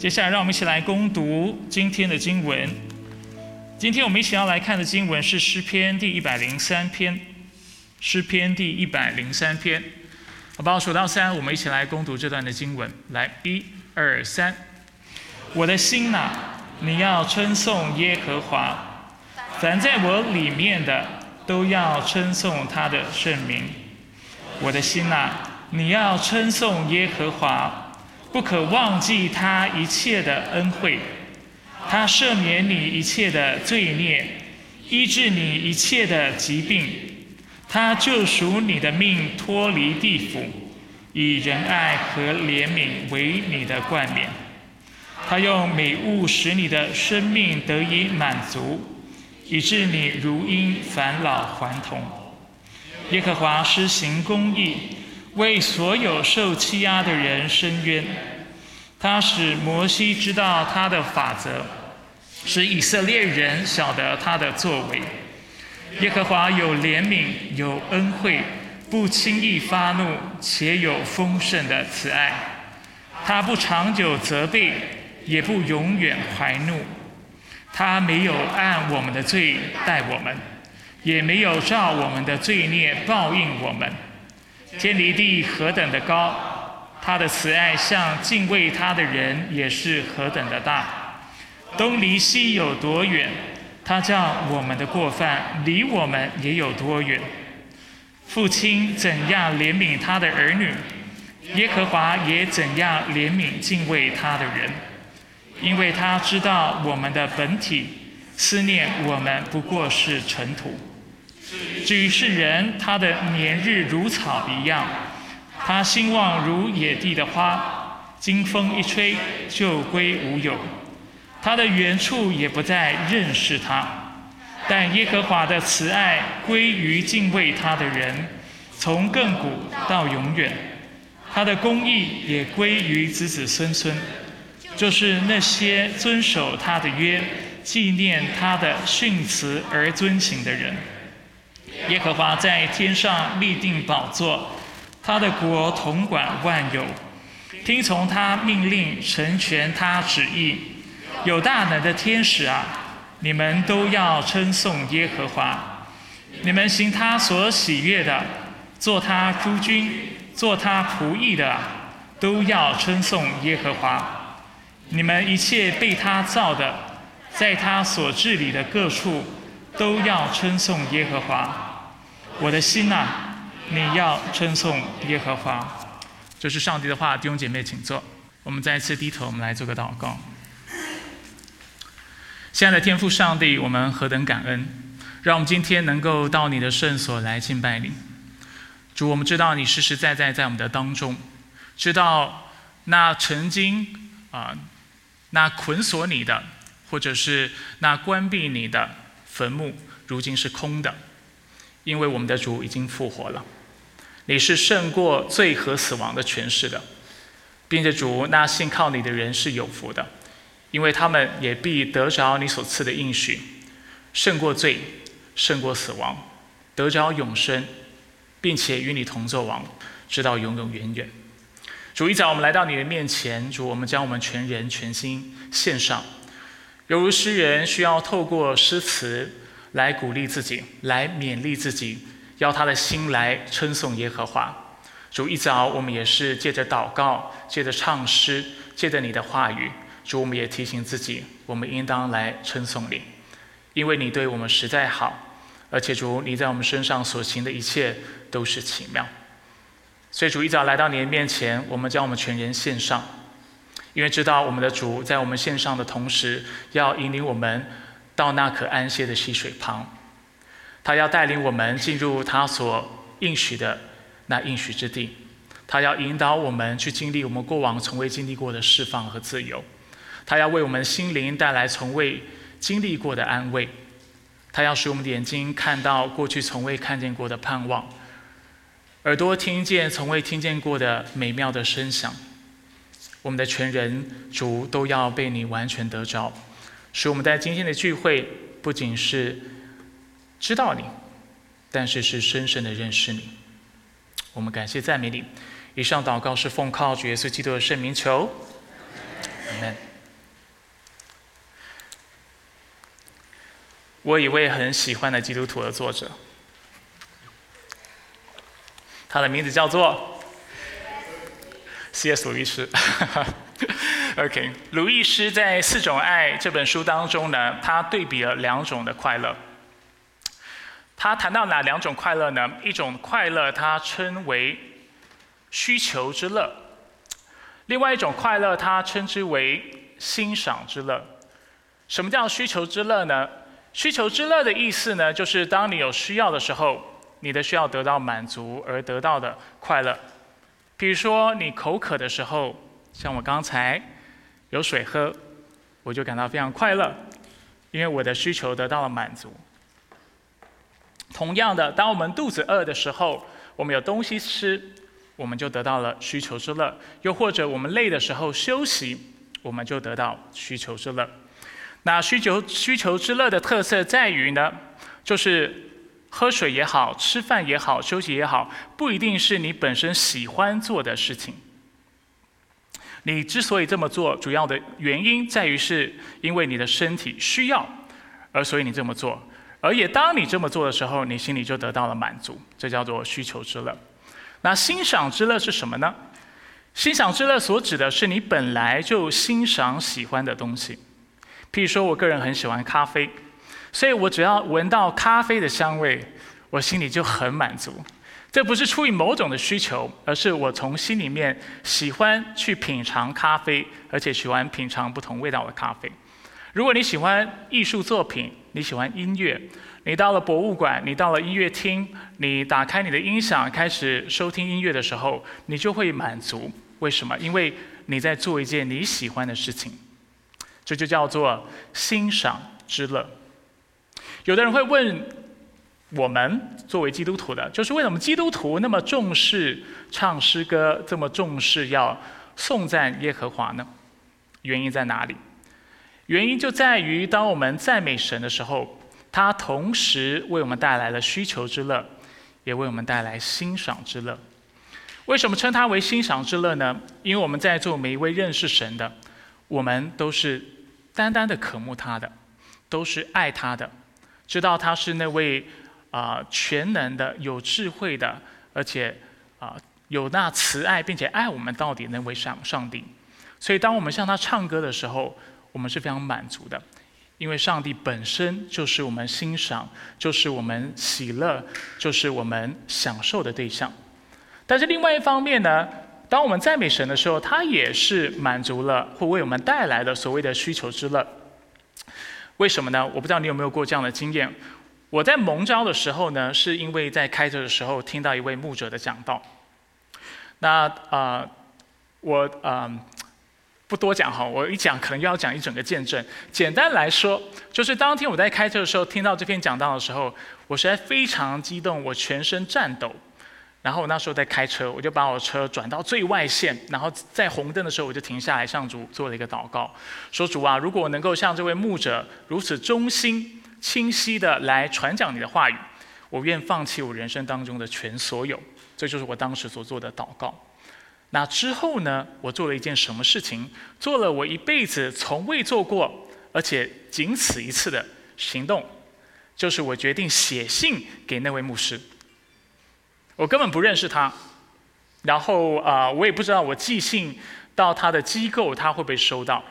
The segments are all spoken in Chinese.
接下来，让我们一起来攻读今天的经文。今天我们一起要来看的经文是诗篇第一百零三篇。诗篇第一百零三篇，好吧，数到三，我们一起来攻读这段的经文。来，一、二、三。我的心呐，你要称颂耶和华，凡在我里面的都要称颂他的圣名。我的心呐，你要称颂耶和华，不可忘记他一切的恩惠，他赦免你一切的罪孽，医治你一切的疾病。他救赎你的命，脱离地府，以仁爱和怜悯为你的冠冕。他用美物使你的生命得以满足，以致你如因返老还童。耶和华施行公义，为所有受欺压的人伸冤。他使摩西知道他的法则，使以色列人晓得他的作为。耶和华有怜悯，有恩惠，不轻易发怒，且有丰盛的慈爱。他不长久责备，也不永远怀怒。他没有按我们的罪待我们，也没有照我们的罪孽报应我们。天离地何等的高，他的慈爱向敬畏他的人也是何等的大。东离西有多远？他叫我们的过犯离我们也有多远？父亲怎样怜悯他的儿女，耶和华也怎样怜悯敬畏他的人，因为他知道我们的本体，思念我们不过是尘土。至于世人，他的年日如草一样，他兴旺如野地的花，经风一吹就归无有。他的原处也不再认识他，但耶和华的慈爱归于敬畏他的人，从亘古到永远。他的公义也归于子子孙孙，就是那些遵守他的约、纪念他的训词而遵行的人。耶和华在天上立定宝座，他的国统管万有，听从他命令，成全他旨意。有大能的天使啊，你们都要称颂耶和华。你们行他所喜悦的，做他诸君，做他仆役的，都要称颂耶和华。你们一切被他造的，在他所治理的各处，都要称颂耶和华。我的心呐，你要称颂耶和华。这是上帝的话，弟兄姐妹，请坐。我们再一次低头，我们来做个祷告。亲爱的天父上帝，我们何等感恩，让我们今天能够到你的圣所来敬拜你。主，我们知道你实实在在在我们的当中，知道那曾经啊那捆锁你的，或者是那关闭你的坟墓，如今是空的，因为我们的主已经复活了。你是胜过罪和死亡的权势的，并且主那信靠你的人是有福的。因为他们也必得着你所赐的应许，胜过罪，胜过死亡，得着永生，并且与你同作王，直到永永远远。主一早，我们来到你的面前，主，我们将我们全人全心献上，犹如诗人需要透过诗词来鼓励自己，来勉励自己，要他的心来称颂耶和华。主一早，我们也是借着祷告，借着唱诗，借着你的话语。主，我们也提醒自己，我们应当来称颂你，因为你对我们实在好，而且主，你在我们身上所行的一切都是奇妙。所以主一早来到你的面前，我们将我们全人献上，因为知道我们的主在我们献上的同时，要引领我们到那可安歇的溪水旁，他要带领我们进入他所应许的那应许之地，他要引导我们去经历我们过往从未经历过的释放和自由。他要为我们心灵带来从未经历过的安慰，他要使我们的眼睛看到过去从未看见过的盼望，耳朵听见从未听见过的美妙的声响。我们的全人主都要被你完全得着，使我们在今天的聚会不仅是知道你，但是是深深的认识你。我们感谢赞美你。以上祷告是奉靠主耶稣基督的圣名求，我一位很喜欢的基督徒的作者，他的名字叫做，CS 律师。OK，鲁易斯在《四种爱》这本书当中呢，他对比了两种的快乐。他谈到哪两种快乐呢？一种快乐他称为需求之乐，另外一种快乐他称之为欣赏之乐。什么叫需求之乐呢？需求之乐的意思呢，就是当你有需要的时候，你的需要得到满足而得到的快乐。比如说，你口渴的时候，像我刚才有水喝，我就感到非常快乐，因为我的需求得到了满足。同样的，当我们肚子饿的时候，我们有东西吃，我们就得到了需求之乐；又或者我们累的时候休息，我们就得到需求之乐。那需求需求之乐的特色在于呢，就是喝水也好，吃饭也好，休息也好，不一定是你本身喜欢做的事情。你之所以这么做，主要的原因在于是因为你的身体需要，而所以你这么做。而也当你这么做的时候，你心里就得到了满足，这叫做需求之乐。那欣赏之乐是什么呢？欣赏之乐所指的是你本来就欣赏喜欢的东西。譬如说，我个人很喜欢咖啡，所以我只要闻到咖啡的香味，我心里就很满足。这不是出于某种的需求，而是我从心里面喜欢去品尝咖啡，而且喜欢品尝不同味道的咖啡。如果你喜欢艺术作品，你喜欢音乐，你到了博物馆，你到了音乐厅，你打开你的音响开始收听音乐的时候，你就会满足。为什么？因为你在做一件你喜欢的事情。这就叫做欣赏之乐。有的人会问我们，作为基督徒的，就是为什么基督徒那么重视唱诗歌，这么重视要颂赞耶和华呢？原因在哪里？原因就在于，当我们赞美神的时候，他同时为我们带来了需求之乐，也为我们带来欣赏之乐。为什么称它为欣赏之乐呢？因为我们在座每一位认识神的。我们都是单单的渴慕他的，都是爱他的，知道他是那位啊全能的、有智慧的，而且啊有那慈爱并且爱我们到底那位上上帝。所以，当我们向他唱歌的时候，我们是非常满足的，因为上帝本身就是我们欣赏、就是我们喜乐、就是我们享受的对象。但是另外一方面呢？当我们赞美神的时候，他也是满足了或为我们带来的所谓的需求之乐。为什么呢？我不知道你有没有过这样的经验。我在蒙召的时候呢，是因为在开车的时候听到一位牧者的讲道。那啊，我啊不多讲哈，我一讲可能又要讲一整个见证。简单来说，就是当天我在开车的时候听到这篇讲道的时候，我实在非常激动，我全身颤抖。然后我那时候在开车，我就把我车转到最外线，然后在红灯的时候我就停下来向主做了一个祷告，说主啊，如果能够像这位牧者如此忠心、清晰的来传讲你的话语，我愿放弃我人生当中的全所有。这就是我当时所做的祷告。那之后呢，我做了一件什么事情？做了我一辈子从未做过，而且仅此一次的行动，就是我决定写信给那位牧师。我根本不认识他，然后啊，我也不知道我寄信到他的机构他会不会收到，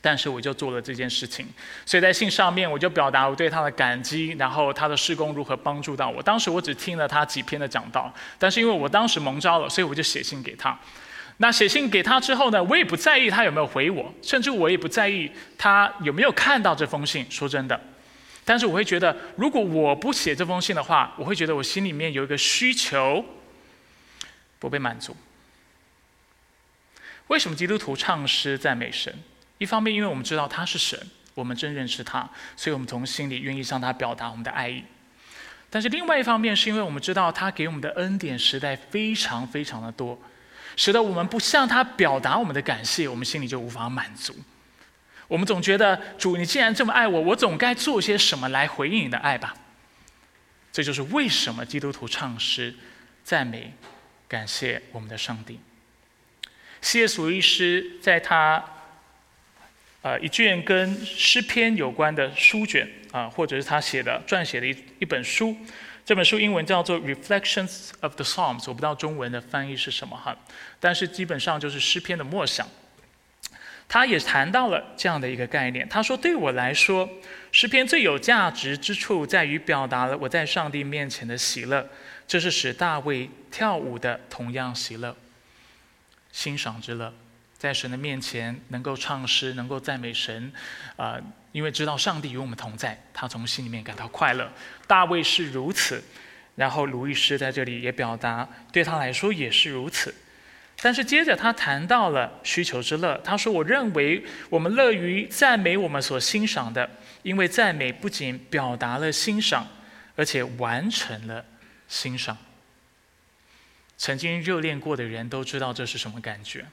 但是我就做了这件事情。所以在信上面我就表达我对他的感激，然后他的施工如何帮助到我。当时我只听了他几篇的讲道，但是因为我当时蒙召了，所以我就写信给他。那写信给他之后呢，我也不在意他有没有回我，甚至我也不在意他有没有看到这封信。说真的。但是我会觉得，如果我不写这封信的话，我会觉得我心里面有一个需求不被满足。为什么基督徒唱诗赞美神？一方面，因为我们知道他是神，我们真认识他，所以我们从心里愿意向他表达我们的爱意。但是另外一方面，是因为我们知道他给我们的恩典实在非常非常的多，使得我们不向他表达我们的感谢，我们心里就无法满足。我们总觉得主，你既然这么爱我，我总该做些什么来回应你的爱吧。这就是为什么基督徒唱诗、赞美、感谢我们的上帝。C.S. 鲁伊斯在他呃一卷跟诗篇有关的书卷啊，或者是他写的撰写的一一本书。这本书英文叫做《Reflections of the Psalms》，我不知道中文的翻译是什么哈，但是基本上就是诗篇的默想。他也谈到了这样的一个概念，他说：“对我来说，诗篇最有价值之处在于表达了我在上帝面前的喜乐，这是使大卫跳舞的同样喜乐，欣赏之乐，在神的面前能够唱诗，能够赞美神，啊。”因为知道上帝与我们同在，他从心里面感到快乐。大卫是如此，然后卢易斯在这里也表达，对他来说也是如此。但是接着他谈到了需求之乐，他说：“我认为我们乐于赞美我们所欣赏的，因为赞美不仅表达了欣赏，而且完成了欣赏。曾经热恋过的人都知道这是什么感觉。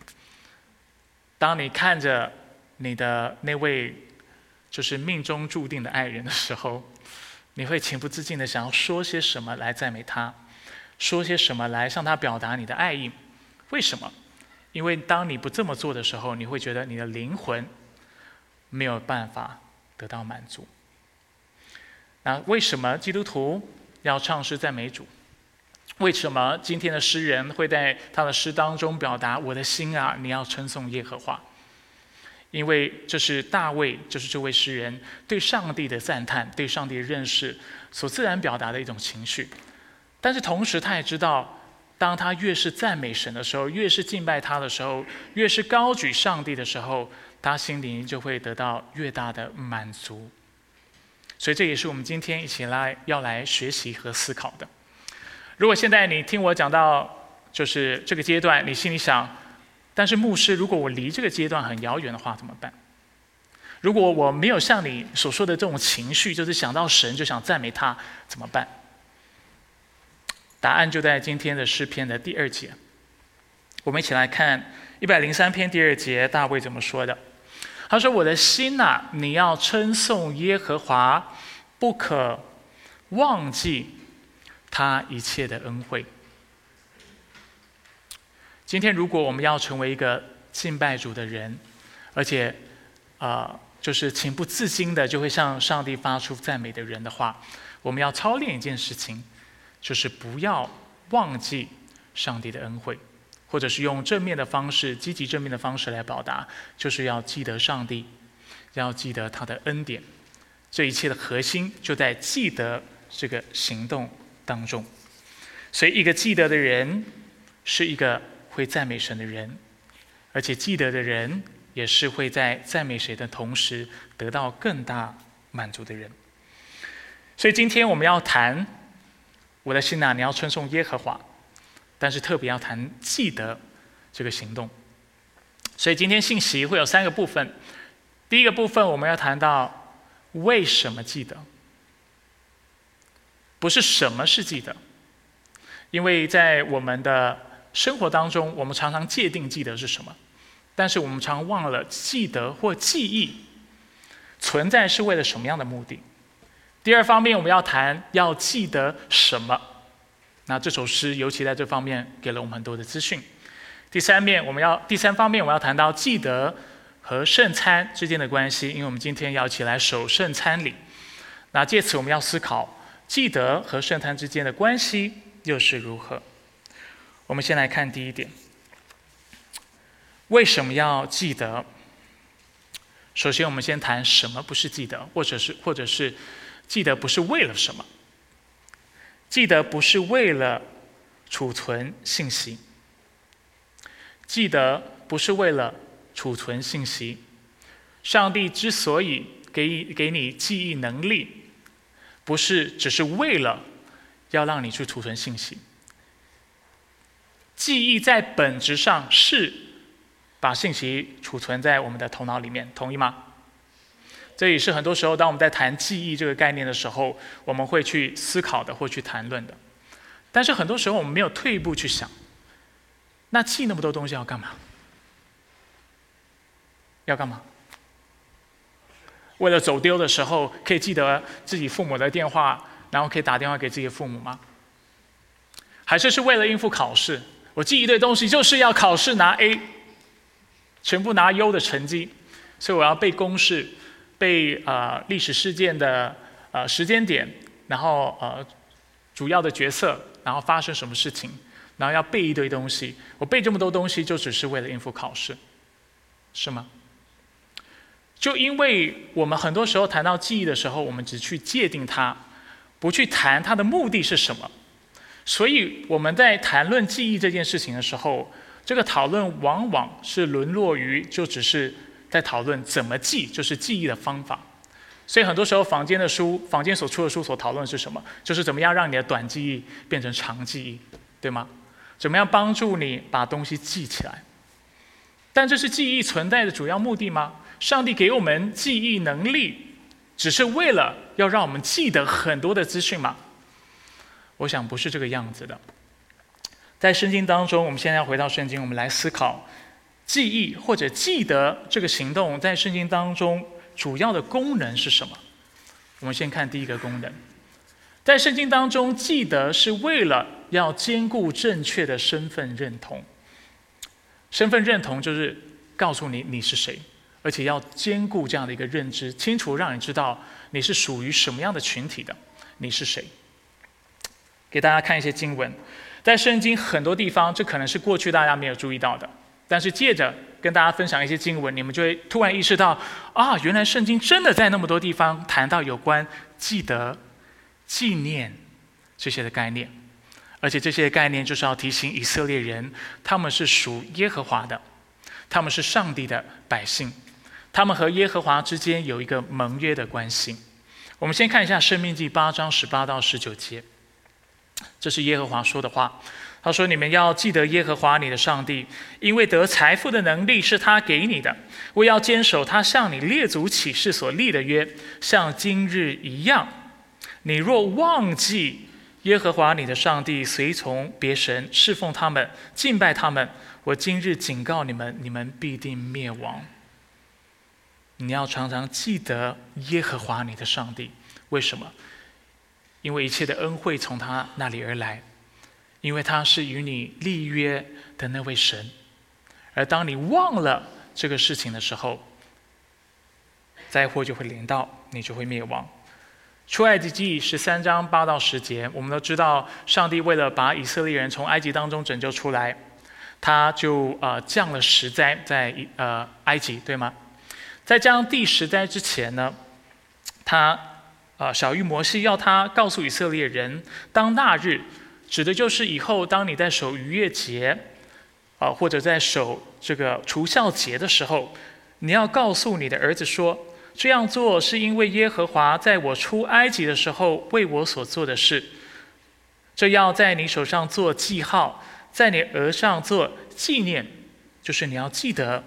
当你看着你的那位。”就是命中注定的爱人的时候，你会情不自禁的想要说些什么来赞美他，说些什么来向他表达你的爱意。为什么？因为当你不这么做的时候，你会觉得你的灵魂没有办法得到满足。那为什么基督徒要唱诗赞美主？为什么今天的诗人会在他的诗当中表达：“我的心啊，你要称颂耶和华。”因为这是大卫，就是这位诗人对上帝的赞叹、对上帝的认识所自然表达的一种情绪。但是同时，他也知道，当他越是赞美神的时候，越是敬拜他的时候，越是高举上帝的时候，他心灵就会得到越大的满足。所以，这也是我们今天一起来要来学习和思考的。如果现在你听我讲到就是这个阶段，你心里想。但是牧师，如果我离这个阶段很遥远的话，怎么办？如果我没有像你所说的这种情绪，就是想到神就想赞美他，怎么办？答案就在今天的诗篇的第二节。我们一起来看一百零三篇第二节，大卫怎么说的？他说：“我的心呐，你要称颂耶和华，不可忘记他一切的恩惠。”今天，如果我们要成为一个敬拜主的人，而且，啊，就是情不自禁的就会向上帝发出赞美的人的话，我们要操练一件事情，就是不要忘记上帝的恩惠，或者是用正面的方式、积极正面的方式来表达，就是要记得上帝，要记得他的恩典。这一切的核心就在记得这个行动当中。所以，一个记得的人是一个。会赞美神的人，而且记得的人，也是会在赞美谁的同时得到更大满足的人。所以今天我们要谈我的心呐，你要称颂耶和华，但是特别要谈记得这个行动。所以今天信息会有三个部分。第一个部分我们要谈到为什么记得，不是什么是记得，因为在我们的。生活当中，我们常常界定记得是什么，但是我们常忘了记得或记忆存在是为了什么样的目的。第二方面，我们要谈要记得什么。那这首诗尤其在这方面给了我们很多的资讯。第三面，我们要第三方面，我们要谈到记得和圣餐之间的关系，因为我们今天要起来守圣餐礼。那借此我们要思考记得和圣坛之间的关系又是如何。我们先来看第一点，为什么要记得？首先，我们先谈什么不是记得，或者是或者是记得不是为了什么？记得不是为了储存信息，记得不是为了储存信息。上帝之所以给给你记忆能力，不是只是为了要让你去储存信息。记忆在本质上是把信息储存在我们的头脑里面，同意吗？这也是很多时候，当我们在谈记忆这个概念的时候，我们会去思考的或去谈论的。但是很多时候，我们没有退一步去想，那记那么多东西要干嘛？要干嘛？为了走丢的时候可以记得自己父母的电话，然后可以打电话给自己父母吗？还是是为了应付考试？我记一堆东西，就是要考试拿 A，全部拿优的成绩，所以我要背公式，背呃历史事件的呃时间点，然后呃主要的角色，然后发生什么事情，然后要背一堆东西。我背这么多东西，就只是为了应付考试，是吗？就因为我们很多时候谈到记忆的时候，我们只去界定它，不去谈它的目的是什么，所以我们在谈论记忆这件事情的时候，这个讨论往往是沦落于就只是在讨论怎么记，就是记忆的方法。所以很多时候坊间的书，坊间所出的书所讨论是什么？就是怎么样让你的短记忆变成长记忆，对吗？怎么样帮助你把东西记起来？但这是记忆存在的主要目的吗？上帝给我们记忆能力，只是为了要让我们记得很多的资讯吗？我想不是这个样子的。在圣经当中，我们现在要回到圣经，我们来思考记忆或者记得这个行动在圣经当中主要的功能是什么？我们先看第一个功能，在圣经当中，记得是为了要兼顾正确的身份认同。身份认同就是告诉你你是谁。而且要兼顾这样的一个认知，清楚让你知道你是属于什么样的群体的，你是谁。给大家看一些经文，在圣经很多地方，这可能是过去大家没有注意到的，但是借着跟大家分享一些经文，你们就会突然意识到，啊，原来圣经真的在那么多地方谈到有关记得、纪念这些的概念，而且这些概念就是要提醒以色列人，他们是属耶和华的，他们是上帝的百姓。他们和耶和华之间有一个盟约的关系。我们先看一下《生命记》八章十八到十九节，这是耶和华说的话。他说：“你们要记得耶和华你的上帝，因为得财富的能力是他给你的。我要坚守他向你列祖起誓所立的约，像今日一样。你若忘记耶和华你的上帝，随从别神侍奉他们，敬拜他们，我今日警告你们，你们必定灭亡。”你要常常记得耶和华你的上帝，为什么？因为一切的恩惠从他那里而来，因为他是与你立约的那位神。而当你忘了这个事情的时候，灾祸就会临到，你就会灭亡。出埃及记十三章八到十节，我们都知道，上帝为了把以色列人从埃及当中拯救出来，他就呃降了十灾在呃埃及，对吗？在将第十灾之前呢，他啊小玉摩西要他告诉以色列人，当那日指的就是以后当你在守逾越节啊或者在守这个除孝节的时候，你要告诉你的儿子说，这样做是因为耶和华在我出埃及的时候为我所做的事。这要在你手上做记号，在你额上做纪念，就是你要记得。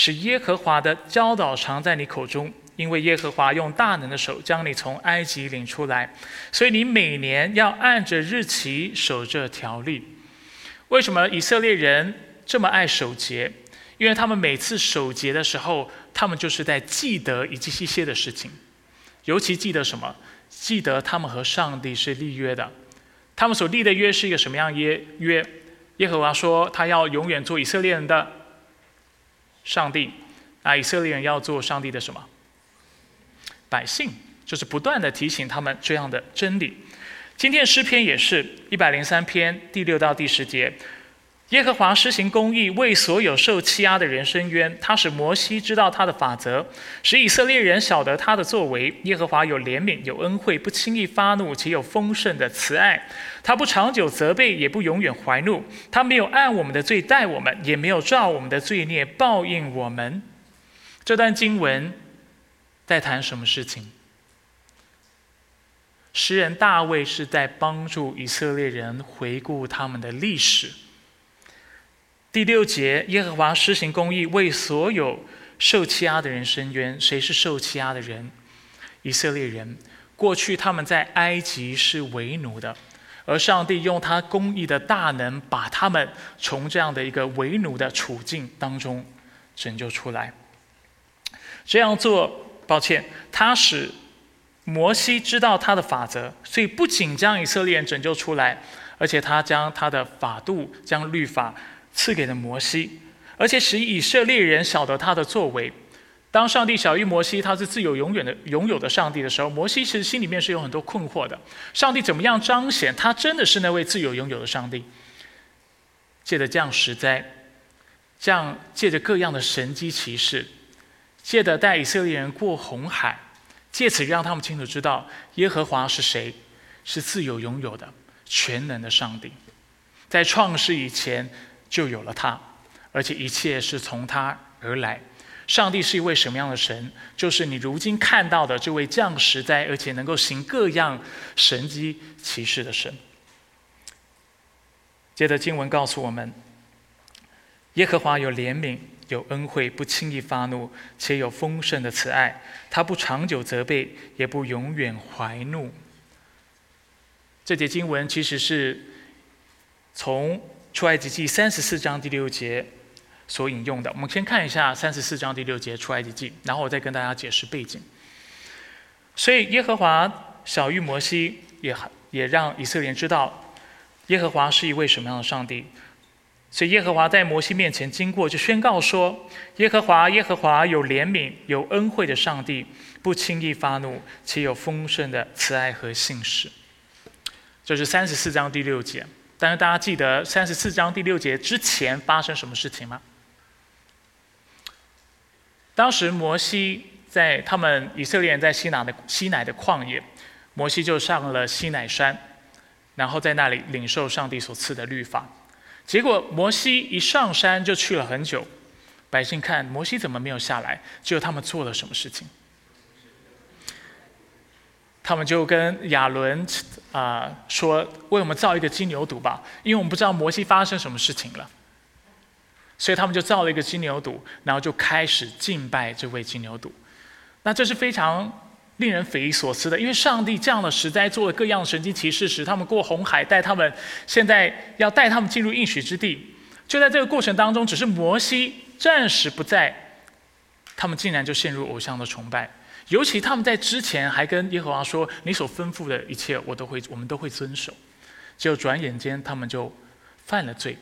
使耶和华的教导常在你口中，因为耶和华用大能的手将你从埃及领出来，所以你每年要按着日期守这条例。为什么以色列人这么爱守节？因为他们每次守节的时候，他们就是在记得以及一些的事情，尤其记得什么？记得他们和上帝是立约的，他们所立的约是一个什么样约？约耶和华说他要永远做以色列人的。上帝，啊，以色列人要做上帝的什么？百姓，就是不断的提醒他们这样的真理。今天诗篇也是一百零三篇第六到第十节。耶和华施行公义，为所有受欺压的人伸冤。他使摩西知道他的法则，使以色列人晓得他的作为。耶和华有怜悯，有恩惠，不轻易发怒，且有丰盛的慈爱。他不长久责备，也不永远怀怒。他没有按我们的罪待我们，也没有照我们的罪孽报应我们。这段经文在谈什么事情？诗人大卫是在帮助以色列人回顾他们的历史。第六节，耶和华施行公义，为所有受欺压的人伸冤。谁是受欺压的人？以色列人。过去他们在埃及是为奴的，而上帝用他公义的大能，把他们从这样的一个为奴的处境当中拯救出来。这样做，抱歉，他使摩西知道他的法则，所以不仅将以色列人拯救出来，而且他将他的法度、将律法。赐给了摩西，而且使以色列人晓得他的作为。当上帝小于摩西他是自由永远的拥有的上帝的时候，摩西其实心里面是有很多困惑的。上帝怎么样彰显他真的是那位自由拥有的上帝？借着降实在，这样借着各样的神机骑士，借着带以色列人过红海，借此让他们清楚知道耶和华是谁，是自由拥有的全能的上帝。在创世以前就有了他，而且一切是从他而来。上帝是一位什么样的神？就是你如今看到的这位降实在，而且能够行各样神机奇事的神。接着经文告诉我们，耶和华有怜悯，有恩惠，不轻易发怒，且有丰盛的慈爱。他不长久责备，也不永远怀怒。这节经文其实是从出埃及记三十四章第六节。所引用的，我们先看一下三十四章第六节出埃及记，然后我再跟大家解释背景。所以耶和华小谕摩西，也也让以色列人知道耶和华是一位什么样的上帝。所以耶和华在摩西面前经过，就宣告说：耶和华耶和华有怜悯、有恩惠的上帝，不轻易发怒，且有丰盛的慈爱和信实。这是三十四章第六节。但是大家记得三十四章第六节之前发生什么事情吗？当时摩西在他们以色列人在西南的西乃的旷野，摩西就上了西乃山，然后在那里领受上帝所赐的律法。结果摩西一上山就去了很久，百姓看摩西怎么没有下来，只有他们做了什么事情？他们就跟亚伦啊说：“为我们造一个金牛犊吧，因为我们不知道摩西发生什么事情了。”所以他们就造了一个金牛犊，然后就开始敬拜这位金牛犊。那这是非常令人匪夷所思的，因为上帝这样的实在做了各样神经奇事，使他们过红海，带他们现在要带他们进入应许之地。就在这个过程当中，只是摩西暂时不在，他们竟然就陷入偶像的崇拜。尤其他们在之前还跟耶和华说：“你所吩咐的一切，我都会，我们都会遵守。”结果转眼间，他们就犯了罪。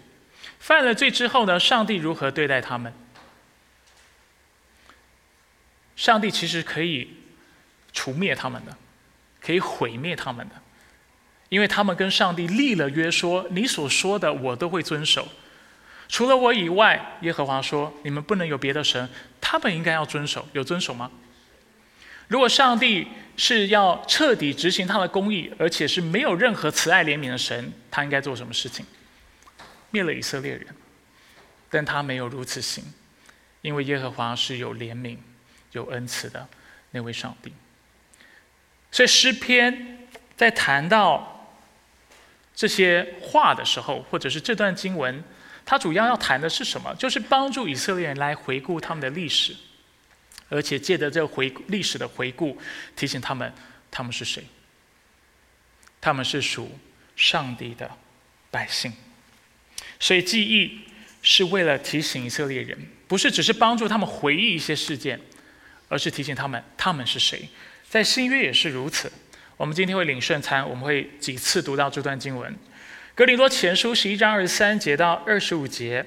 犯了罪之后呢？上帝如何对待他们？上帝其实可以除灭他们的，可以毁灭他们的，因为他们跟上帝立了约，说你所说的我都会遵守。除了我以外，耶和华说你们不能有别的神，他们应该要遵守，有遵守吗？如果上帝是要彻底执行他的公义，而且是没有任何慈爱怜悯的神，他应该做什么事情？灭了以色列人，但他没有如此行，因为耶和华是有怜悯、有恩慈的那位上帝。所以诗篇在谈到这些话的时候，或者是这段经文，它主要要谈的是什么？就是帮助以色列人来回顾他们的历史，而且借着这回历史的回顾，提醒他们他们是谁？他们是属上帝的百姓。所以记忆是为了提醒以色列人，不是只是帮助他们回忆一些事件，而是提醒他们他们是谁。在新约也是如此。我们今天会领圣餐，我们会几次读到这段经文，《格林多前书》十一章二十三节到二十五节。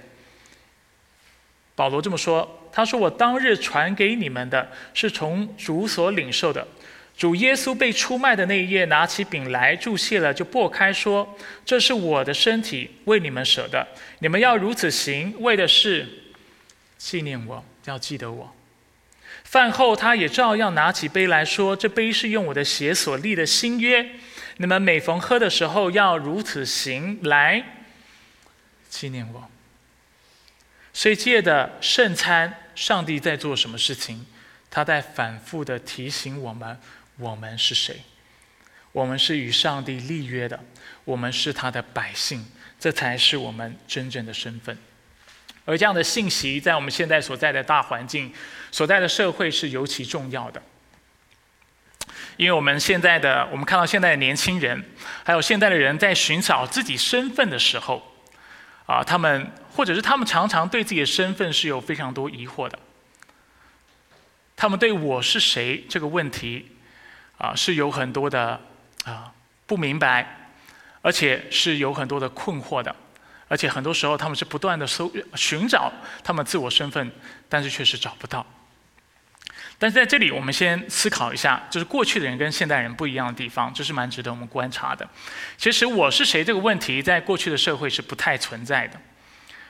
保罗这么说：“他说我当日传给你们的是从主所领受的。”主耶稣被出卖的那一夜，拿起饼来注谢了，就擘开说：“这是我的身体，为你们舍的。你们要如此行，为的是纪念我，要记得我。”饭后，他也照样拿起杯来说：“这杯是用我的血所立的新约。你们每逢喝的时候，要如此行，来纪念我。”所以借的圣餐，上帝在做什么事情？他在反复的提醒我们。我们是谁？我们是与上帝立约的，我们是他的百姓，这才是我们真正的身份。而这样的信息，在我们现在所在的大环境、所在的社会是尤其重要的。因为我们现在的，我们看到现在的年轻人，还有现在的人在寻找自己身份的时候，啊，他们或者是他们常常对自己的身份是有非常多疑惑的。他们对我是谁这个问题。啊，是有很多的啊不明白，而且是有很多的困惑的，而且很多时候他们是不断的搜寻找他们自我身份，但是却是找不到。但是在这里，我们先思考一下，就是过去的人跟现代人不一样的地方，这是蛮值得我们观察的。其实“我是谁”这个问题，在过去的社会是不太存在的。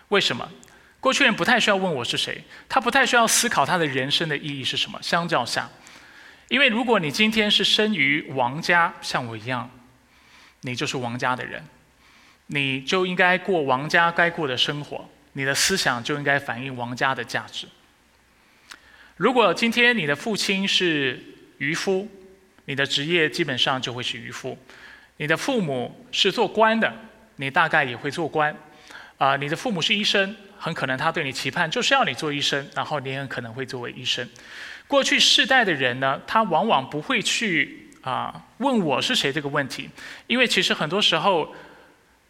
为什么？过去人不太需要问我是谁，他不太需要思考他的人生的意义是什么。相较下，因为如果你今天是生于王家，像我一样，你就是王家的人，你就应该过王家该过的生活，你的思想就应该反映王家的价值。如果今天你的父亲是渔夫，你的职业基本上就会是渔夫；你的父母是做官的，你大概也会做官。啊，你的父母是医生，很可能他对你期盼就是要你做医生，然后你很可能会作为医生。过去世代的人呢，他往往不会去啊问我是谁这个问题，因为其实很多时候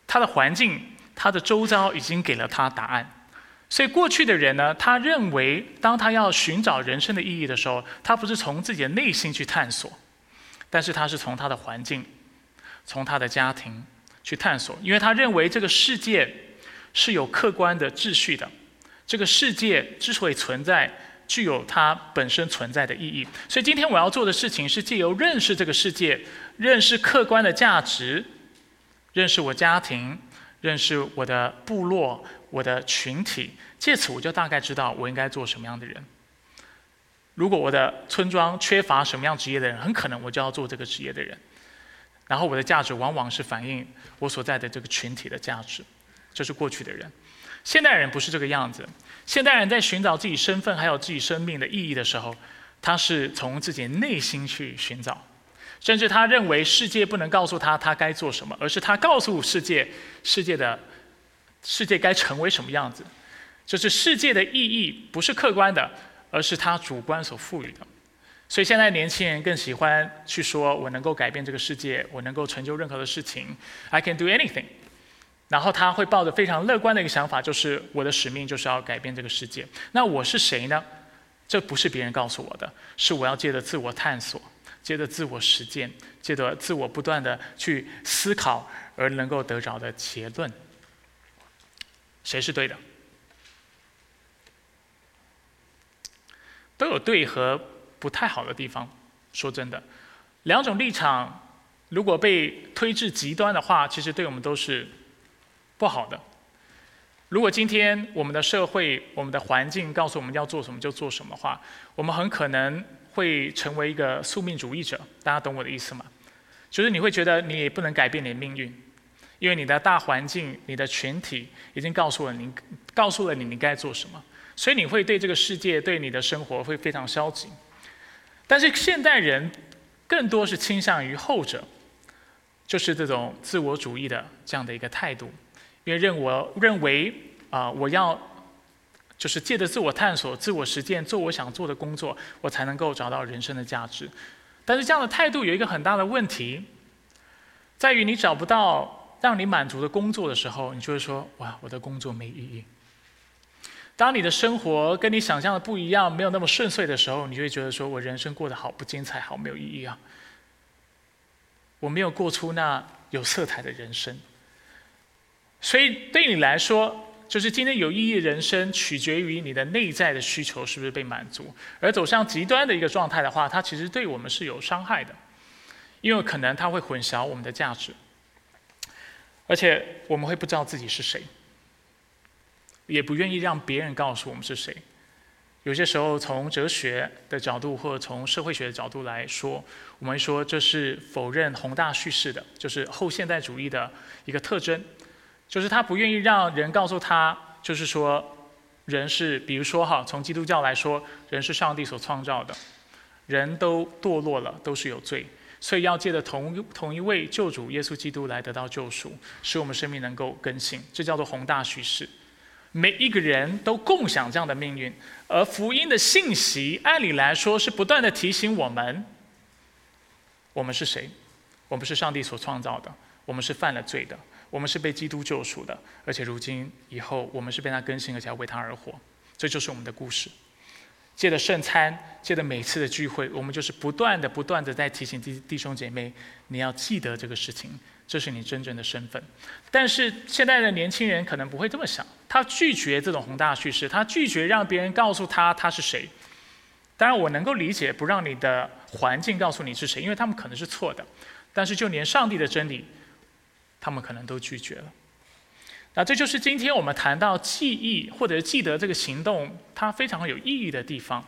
他的环境、他的周遭已经给了他答案。所以过去的人呢，他认为当他要寻找人生的意义的时候，他不是从自己的内心去探索，但是他是从他的环境、从他的家庭去探索，因为他认为这个世界。是有客观的秩序的，这个世界之所以存在，具有它本身存在的意义。所以今天我要做的事情是借由认识这个世界，认识客观的价值，认识我家庭，认识我的部落、我的群体，借此我就大概知道我应该做什么样的人。如果我的村庄缺乏什么样职业的人，很可能我就要做这个职业的人。然后我的价值往往是反映我所在的这个群体的价值。这是过去的人，现代人不是这个样子。现代人在寻找自己身份还有自己生命的意义的时候，他是从自己内心去寻找，甚至他认为世界不能告诉他他该做什么，而是他告诉世界世界的世界该成为什么样子。就是世界的意义不是客观的，而是他主观所赋予的。所以现在年轻人更喜欢去说：“我能够改变这个世界，我能够成就任何的事情，I can do anything。”然后他会抱着非常乐观的一个想法，就是我的使命就是要改变这个世界。那我是谁呢？这不是别人告诉我的，是我要借着自我探索，借着自我实践，借着自我不断的去思考而能够得着的结论。谁是对的？都有对和不太好的地方。说真的，两种立场如果被推至极端的话，其实对我们都是。不好的。如果今天我们的社会、我们的环境告诉我们要做什么就做什么的话，我们很可能会成为一个宿命主义者。大家懂我的意思吗？就是你会觉得你也不能改变你的命运，因为你的大环境、你的群体已经告诉了你，告诉了你你该做什么，所以你会对这个世界、对你的生活会非常消极。但是现代人更多是倾向于后者，就是这种自我主义的这样的一个态度。因为认我认为啊，我要就是借着自我探索、自我实践，做我想做的工作，我才能够找到人生的价值。但是这样的态度有一个很大的问题，在于你找不到让你满足的工作的时候，你就会说：哇，我的工作没意义。当你的生活跟你想象的不一样，没有那么顺遂的时候，你就会觉得说我人生过得好不精彩，好没有意义啊！我没有过出那有色彩的人生。所以对你来说，就是今天有意义的人生，取决于你的内在的需求是不是被满足。而走向极端的一个状态的话，它其实对我们是有伤害的，因为可能它会混淆我们的价值，而且我们会不知道自己是谁，也不愿意让别人告诉我们是谁。有些时候，从哲学的角度或者从社会学的角度来说，我们说这是否认宏大叙事的，就是后现代主义的一个特征。就是他不愿意让人告诉他，就是说，人是，比如说哈，从基督教来说，人是上帝所创造的，人都堕落了，都是有罪，所以要借着同同一位救主耶稣基督来得到救赎，使我们生命能够更新，这叫做宏大叙事。每一个人都共享这样的命运，而福音的信息，按理来说是不断的提醒我们，我们是谁？我们是上帝所创造的，我们是犯了罪的。我们是被基督救赎的，而且如今以后我们是被他更新，而且要为他而活。这就是我们的故事。借着圣餐，借着每次的聚会，我们就是不断的、不断的在提醒弟弟兄姐妹，你要记得这个事情，这是你真正的身份。但是现在的年轻人可能不会这么想，他拒绝这种宏大叙事，他拒绝让别人告诉他他是谁，当然，我能够理解不让你的环境告诉你是谁，因为他们可能是错的。但是，就连上帝的真理，他们可能都拒绝了。那这就是今天我们谈到记忆或者记得这个行动，它非常有意义的地方。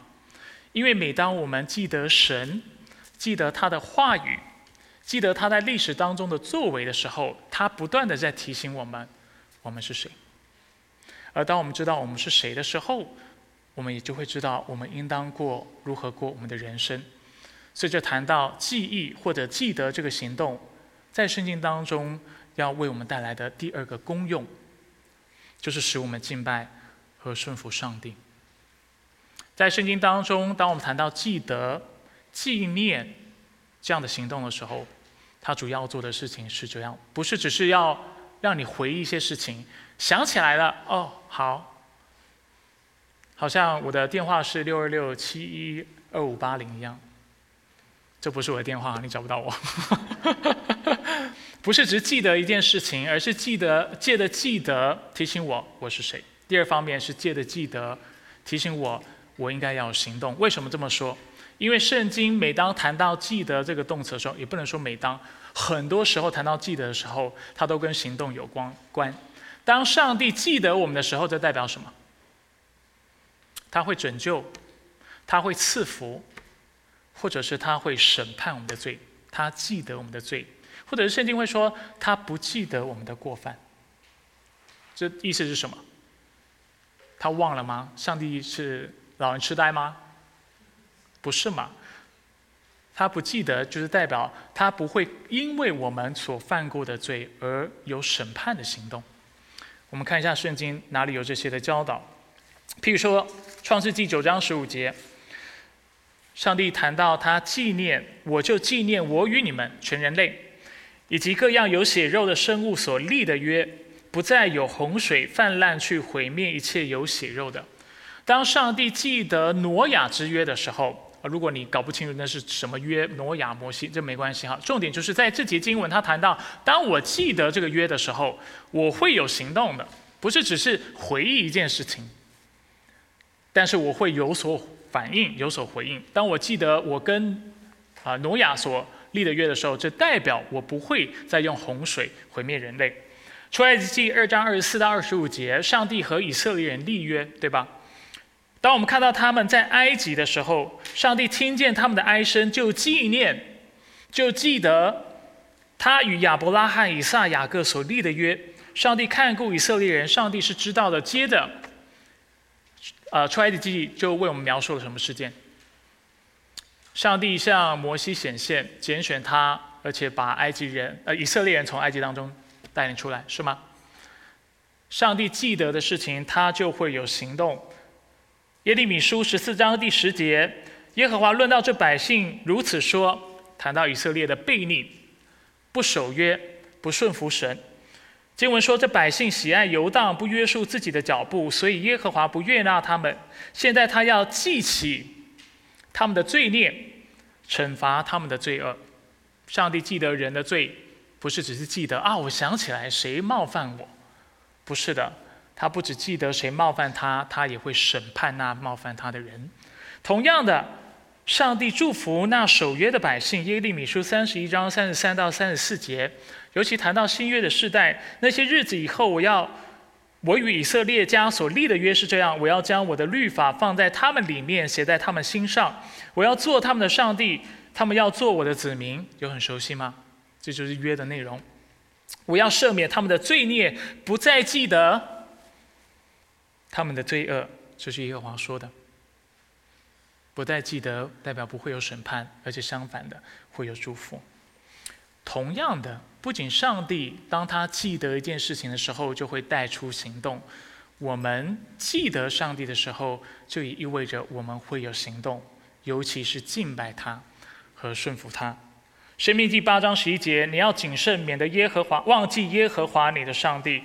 因为每当我们记得神，记得他的话语，记得他在历史当中的作为的时候，他不断的在提醒我们，我们是谁。而当我们知道我们是谁的时候，我们也就会知道我们应当过如何过我们的人生。所以，就谈到记忆或者记得这个行动，在圣经当中要为我们带来的第二个功用，就是使我们敬拜和顺服上帝。在圣经当中，当我们谈到记得、纪念这样的行动的时候，他主要做的事情是这样，不是只是要让你回忆一些事情，想起来了哦，好，好像我的电话是六二六七一二五八零一样。这不是我的电话，你找不到我。不是只记得一件事情，而是记得借的记得提醒我我是谁。第二方面是借的记得提醒我我应该要行动。为什么这么说？因为圣经每当谈到记得这个动词的时候，也不能说每当，很多时候谈到记得的时候，它都跟行动有关关。当上帝记得我们的时候，这代表什么？他会拯救，他会赐福。或者是他会审判我们的罪，他记得我们的罪，或者是圣经会说他不记得我们的过犯。这意思是什么？他忘了吗？上帝是老人痴呆吗？不是嘛？他不记得，就是代表他不会因为我们所犯过的罪而有审判的行动。我们看一下圣经哪里有这些的教导，譬如说创世纪九章十五节。上帝谈到他纪念，我就纪念我与你们全人类，以及各样有血肉的生物所立的约，不再有洪水泛滥去毁灭一切有血肉的。当上帝记得挪亚之约的时候，如果你搞不清楚那是什么约，挪亚、摩西，这没关系哈。重点就是在这节经文，他谈到，当我记得这个约的时候，我会有行动的，不是只是回忆一件事情，但是我会有所。反应有所回应。当我记得我跟啊挪亚所立的约的时候，这代表我不会再用洪水毁灭人类。出埃及记二章二十四到二十五节，上帝和以色列人立约，对吧？当我们看到他们在埃及的时候，上帝听见他们的哀声，就纪念，就记得他与亚伯拉罕、以撒、雅各所立的约。上帝看顾以色列人，上帝是知道的。接着。呃，出埃及记就为我们描述了什么事件？上帝向摩西显现，拣选他，而且把埃及人，呃，以色列人从埃及当中带领出来，是吗？上帝记得的事情，他就会有行动。耶利米书十四章第十节，耶和华论到这百姓如此说，谈到以色列的悖逆，不守约，不顺服神。经文说：“这百姓喜爱游荡，不约束自己的脚步，所以耶和华不悦纳他们。现在他要记起他们的罪孽，惩罚他们的罪恶。上帝记得人的罪，不是只是记得啊，我想起来谁冒犯我，不是的，他不只记得谁冒犯他，他也会审判那冒犯他的人。同样的，上帝祝福那守约的百姓。耶利米书三十一章三十三到三十四节。”尤其谈到新约的世代，那些日子以后，我要我与以色列家所立的约是这样：我要将我的律法放在他们里面，写在他们心上。我要做他们的上帝，他们要做我的子民。有很熟悉吗？这就是约的内容。我要赦免他们的罪孽，不再记得他们的罪恶。这是耶和华说的。不再记得，代表不会有审判，而且相反的，会有祝福。同样的，不仅上帝当他记得一件事情的时候，就会带出行动；我们记得上帝的时候，就也意味着我们会有行动，尤其是敬拜他和顺服他。生命第八章十一节，你要谨慎，免得耶和华忘记耶和华你的上帝。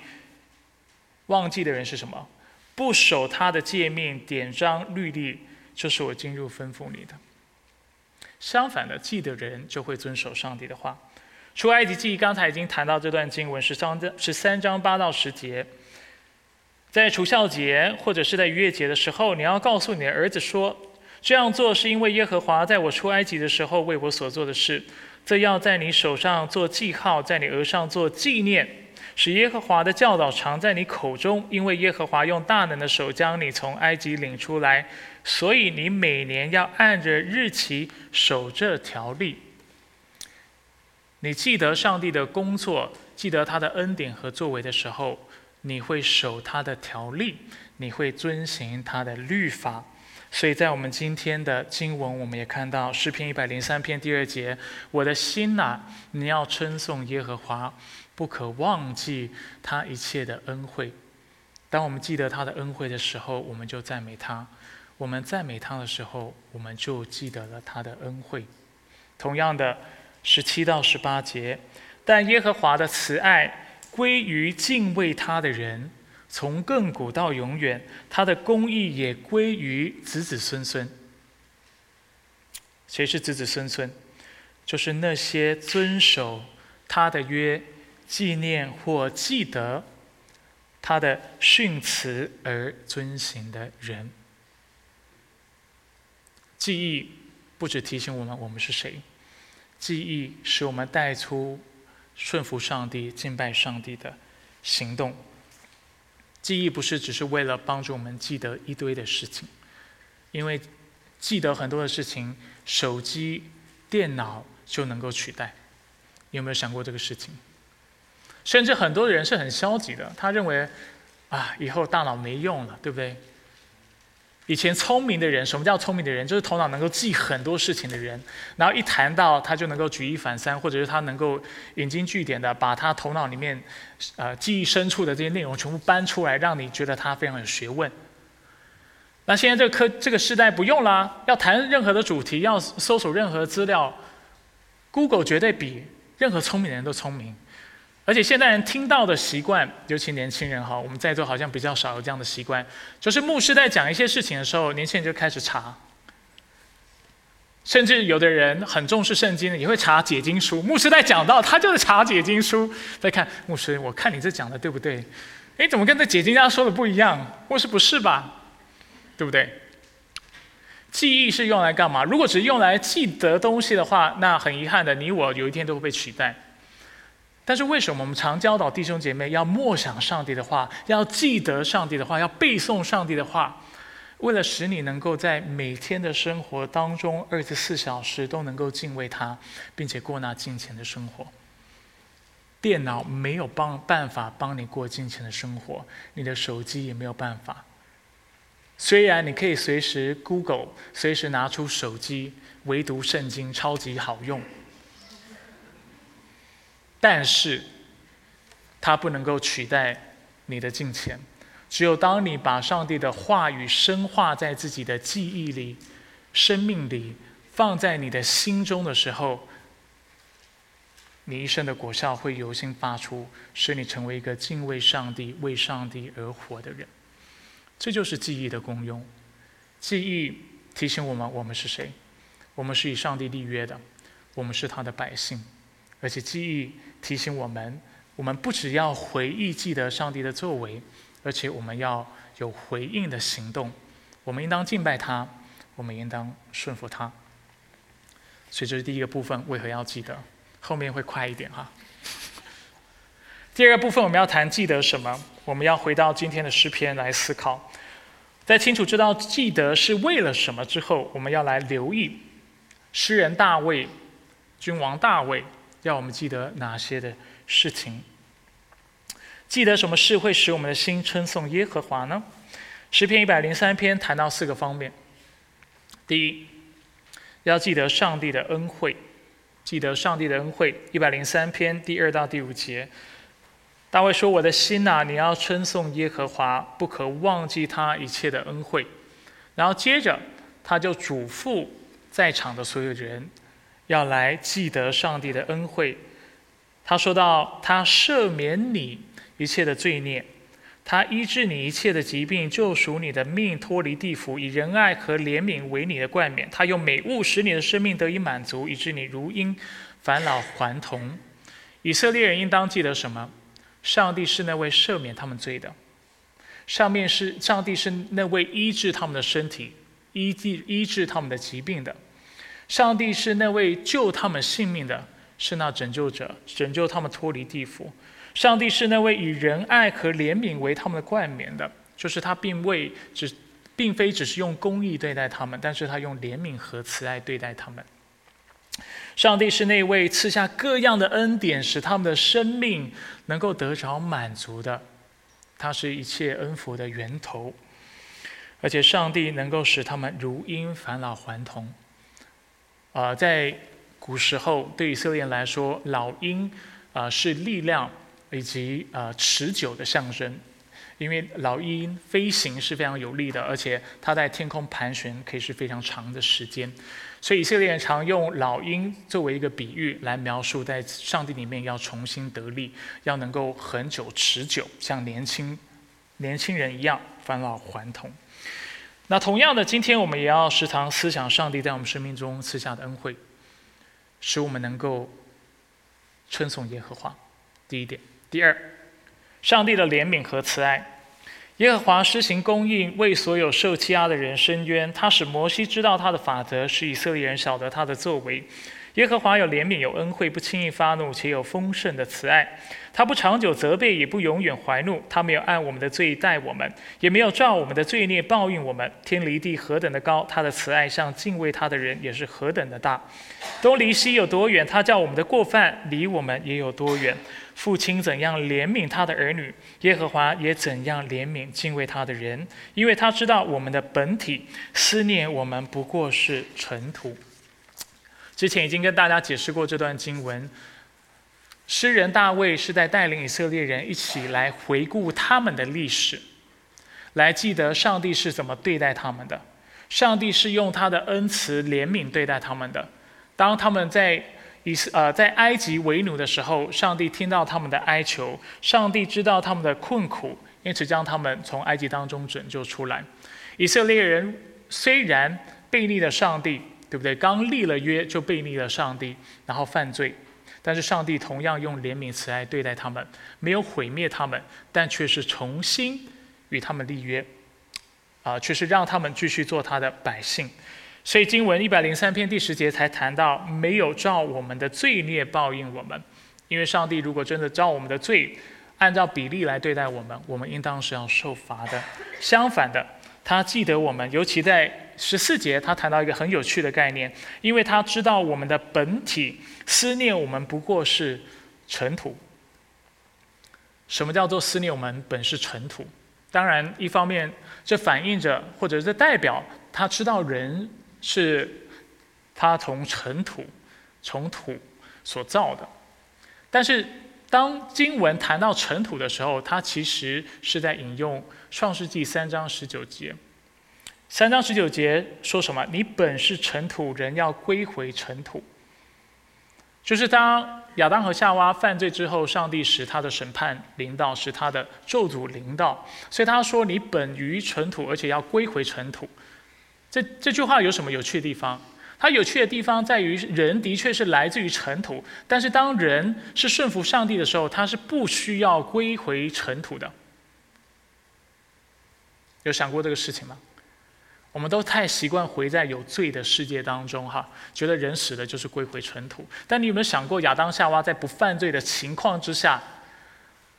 忘记的人是什么？不守他的诫命、典章、律例，就是我今日吩咐你的。相反的，记得人就会遵守上帝的话。出埃及记刚才已经谈到这段经文，十三章十三章八到十节，在除孝节或者是在逾越节的时候，你要告诉你的儿子说：这样做是因为耶和华在我出埃及的时候为我所做的事。这要在你手上做记号，在你额上做纪念，使耶和华的教导常在你口中。因为耶和华用大能的手将你从埃及领出来，所以你每年要按着日期守这条例。你记得上帝的工作，记得他的恩典和作为的时候，你会守他的条例，你会遵行他的律法。所以在我们今天的经文，我们也看到诗篇一百零三篇第二节：“我的心呐，你要称颂耶和华，不可忘记他一切的恩惠。”当我们记得他的恩惠的时候，我们就赞美他；我们赞美他的时候，我们就记得了他的恩惠。同样的，十七到十八节：“但耶和华的慈爱归于敬畏他的人。”从亘古到永远，他的公义也归于子子孙孙。谁是子子孙孙？就是那些遵守他的约、纪念或记得他的训词而遵行的人。记忆不只提醒我们我们是谁，记忆使我们带出顺服上帝、敬拜上帝的行动。记忆不是只是为了帮助我们记得一堆的事情，因为记得很多的事情，手机、电脑就能够取代。有没有想过这个事情？甚至很多人是很消极的，他认为啊，以后大脑没用了，对不对？以前聪明的人，什么叫聪明的人？就是头脑能够记很多事情的人。然后一谈到他就能够举一反三，或者是他能够引经据典的把他头脑里面，呃，记忆深处的这些内容全部搬出来，让你觉得他非常有学问。那现在这个科这个时代不用啦，要谈任何的主题，要搜索任何资料，Google 绝对比任何聪明的人都聪明。而且现代人听到的习惯，尤其年轻人哈，我们在座好像比较少有这样的习惯，就是牧师在讲一些事情的时候，年轻人就开始查，甚至有的人很重视圣经的，也会查解经书。牧师在讲到，他就是查解经书，在看牧师，我看你这讲的对不对？哎，怎么跟这解经家说的不一样？或是不是吧？对不对？记忆是用来干嘛？如果只是用来记得东西的话，那很遗憾的，你我有一天都会被取代。但是为什么我们常教导弟兄姐妹要默想上帝的话，要记得上帝的话，要背诵上帝的话？为了使你能够在每天的生活当中二十四小时都能够敬畏他，并且过那金钱的生活。电脑没有帮办法帮你过金钱的生活，你的手机也没有办法。虽然你可以随时 Google，随时拿出手机，唯独圣经超级好用。但是，它不能够取代你的金钱。只有当你把上帝的话语深化在自己的记忆里、生命里，放在你的心中的时候，你一生的果效会由心发出，使你成为一个敬畏上帝、为上帝而活的人。这就是记忆的功用。记忆提醒我们，我们是谁？我们是以上帝立约的，我们是他的百姓。而且记忆提醒我们，我们不只要回忆记得上帝的作为，而且我们要有回应的行动。我们应当敬拜他，我们应当顺服他。所以这是第一个部分，为何要记得？后面会快一点哈。第二个部分我们要谈记得什么？我们要回到今天的诗篇来思考。在清楚知道记得是为了什么之后，我们要来留意诗人大卫、君王大卫。要我们记得哪些的事情？记得什么事会使我们的心称颂耶和华呢？诗篇一百零三篇谈到四个方面。第一，要记得上帝的恩惠，记得上帝的恩惠。一百零三篇第二到第五节，大卫说：“我的心呐，你要称颂耶和华，不可忘记他一切的恩惠。”然后接着他就嘱咐在场的所有人。要来记得上帝的恩惠。他说到：“他赦免你一切的罪孽，他医治你一切的疾病，救赎你的命，脱离地府，以仁爱和怜悯为你的冠冕。他用美物使你的生命得以满足，以致你如婴返老还童。”以色列人应当记得什么？上帝是那位赦免他们罪的，上面是上帝是那位医治他们的身体医治医治他们的疾病的。上帝是那位救他们性命的，是那拯救者，拯救他们脱离地府。上帝是那位以仁爱和怜悯为他们的冠冕的，就是他并未只，并非只是用公义对待他们，但是他用怜悯和慈爱对待他们。上帝是那位赐下各样的恩典，使他们的生命能够得着满足的，他是一切恩福的源头，而且上帝能够使他们如婴返老还童。啊，在古时候，对以色列人来说，老鹰啊是力量以及呃持久的象征，因为老鹰飞行是非常有力的，而且它在天空盘旋可以是非常长的时间，所以以色列人常用老鹰作为一个比喻来描述在上帝里面要重新得力，要能够很久持久，像年轻年轻人一样返老还童。那同样的，今天我们也要时常思想上帝在我们生命中赐下的恩惠，使我们能够称颂耶和华。第一点，第二，上帝的怜悯和慈爱，耶和华施行公义，为所有受欺压的人伸冤。他使摩西知道他的法则，使以色列人晓得他的作为。耶和华有怜悯，有恩惠，不轻易发怒，且有丰盛的慈爱。他不长久责备，也不永远怀怒。他没有按我们的罪待我们，也没有照我们的罪孽报应我们。天离地何等的高，他的慈爱向敬畏他的人也是何等的大。东离西有多远，他叫我们的过犯离我们也有多远。父亲怎样怜悯他的儿女，耶和华也怎样怜悯敬畏他的人，因为他知道我们的本体，思念我们不过是尘土。之前已经跟大家解释过这段经文，诗人大卫是在带领以色列人一起来回顾他们的历史，来记得上帝是怎么对待他们的。上帝是用他的恩慈怜悯对待他们的。当他们在以呃在埃及为奴的时候，上帝听到他们的哀求，上帝知道他们的困苦，因此将他们从埃及当中拯救出来。以色列人虽然背逆了上帝。对不对？刚立了约就背逆了上帝，然后犯罪，但是上帝同样用怜悯慈爱对待他们，没有毁灭他们，但却是重新与他们立约，啊，却是让他们继续做他的百姓。所以经文一百零三篇第十节才谈到，没有照我们的罪孽报应我们，因为上帝如果真的照我们的罪，按照比例来对待我们，我们应当是要受罚的。相反的。他记得我们，尤其在十四节，他谈到一个很有趣的概念，因为他知道我们的本体思念我们不过是尘土。什么叫做思念我们本是尘土？当然，一方面这反映着或者是代表他知道人是他从尘土、从土所造的。但是当经文谈到尘土的时候，他其实是在引用。创世纪三章十九节，三章十九节说什么？你本是尘土，人要归回尘土。就是当亚当和夏娃犯罪之后，上帝使他的审判临到，使他的咒诅临到。所以他说：“你本于尘土，而且要归回尘土。”这这句话有什么有趣的地方？它有趣的地方在于，人的确是来自于尘土，但是当人是顺服上帝的时候，他是不需要归回尘土的。有想过这个事情吗？我们都太习惯活在有罪的世界当中，哈，觉得人死了就是归回尘土。但你有没有想过，亚当夏娃在不犯罪的情况之下，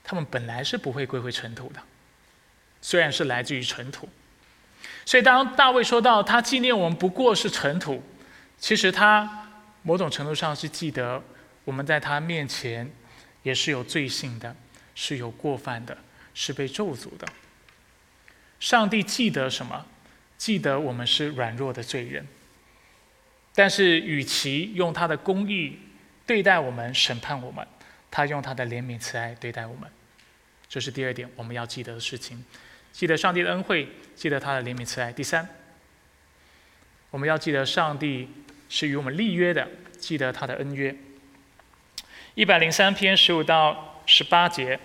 他们本来是不会归回尘土的，虽然是来自于尘土。所以当大卫说到他纪念我们不过是尘土，其实他某种程度上是记得我们在他面前也是有罪性的，是有过犯的，是被咒诅的。上帝记得什么？记得我们是软弱的罪人。但是，与其用他的公义对待我们、审判我们，他用他的怜悯慈爱对待我们。这是第二点我们要记得的事情：记得上帝的恩惠，记得他的怜悯慈爱。第三，我们要记得上帝是与我们立约的，记得他的恩约。一百零三篇十五到十八节。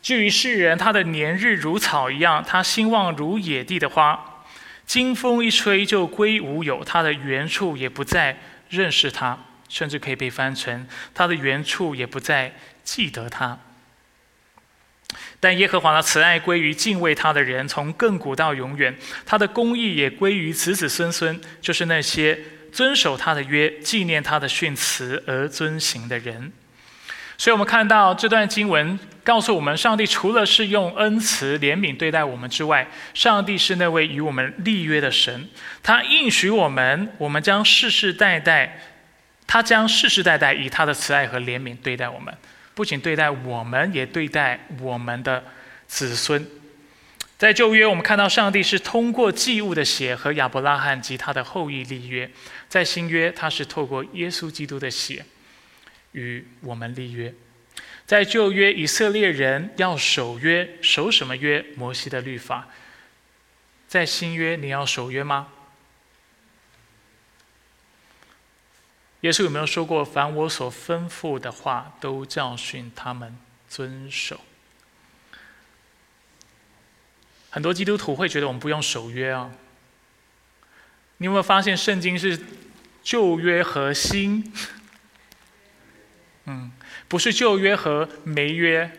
至于世人，他的年日如草一样，他兴旺如野地的花，经风一吹就归无有，他的原处也不再认识他，甚至可以被翻成他的原处也不再记得他。但耶和华的慈爱归于敬畏他的人，从亘古到永远；他的公义也归于子子孙孙，就是那些遵守他的约、纪念他的训词而遵行的人。所以，我们看到这段经文告诉我们，上帝除了是用恩慈怜悯对待我们之外，上帝是那位与我们立约的神。他应许我们，我们将世世代代，他将世世代代以他的慈爱和怜悯对待我们。不仅对待我们，也对待我们的子孙。在旧约，我们看到上帝是通过祭物的血和亚伯拉罕及他的后裔立约；在新约，他是透过耶稣基督的血与我们立约。在旧约，以色列人要守约，守什么约？摩西的律法。在新约，你要守约吗？耶稣有没有说过：“凡我所吩咐的话，都教训他们遵守。”很多基督徒会觉得我们不用守约啊。你有没有发现，圣经是旧约和新？嗯，不是旧约和没约，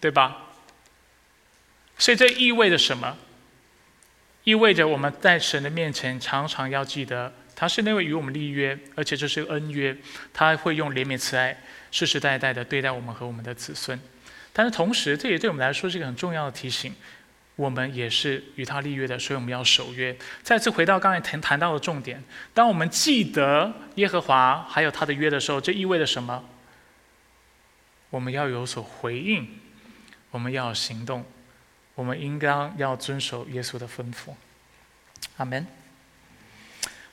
对吧？所以这意味着什么？意味着我们在神的面前常常要记得。他是那位与我们立约，而且这是恩约，他会用怜悯慈爱世世代代的对待我们和我们的子孙。但是同时，这也对我们来说是一个很重要的提醒，我们也是与他立约的，所以我们要守约。再次回到刚才谈谈到的重点，当我们记得耶和华还有他的约的时候，这意味着什么？我们要有所回应，我们要行动，我们应当要遵守耶稣的吩咐。阿门。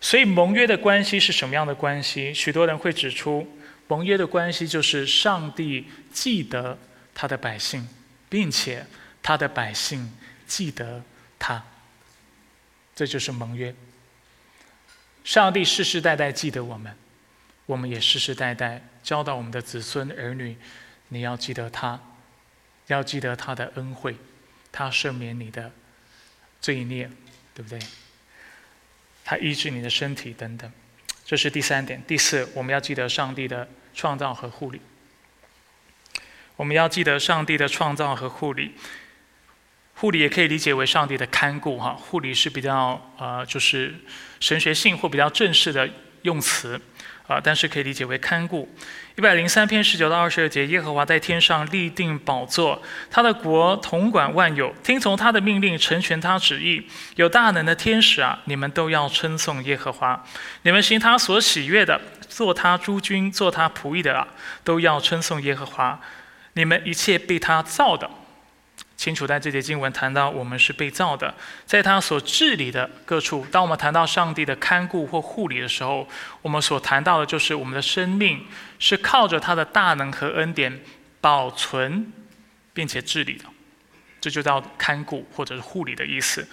所以盟约的关系是什么样的关系？许多人会指出，盟约的关系就是上帝记得他的百姓，并且他的百姓记得他。这就是盟约。上帝世世代代记得我们，我们也世世代代教导我们的子孙儿女：你要记得他，要记得他的恩惠，他赦免你的罪孽，对不对？他医治你的身体等等，这是第三点。第四，我们要记得上帝的创造和护理。我们要记得上帝的创造和护理，护理也可以理解为上帝的看顾哈。护理是比较呃，就是神学性或比较正式的用词。啊，但是可以理解为看顾。一百零三篇十九到二十二节，耶和华在天上立定宝座，他的国统管万有，听从他的命令，成全他旨意。有大能的天使啊，你们都要称颂耶和华。你们行他所喜悦的，做他诸君，做他仆役的啊，都要称颂耶和华。你们一切被他造的。清楚，在这节经文谈到我们是被造的，在他所治理的各处。当我们谈到上帝的看顾或护理的时候，我们所谈到的就是我们的生命是靠着他的大能和恩典保存并且治理的。这就叫看顾或者是护理的意思。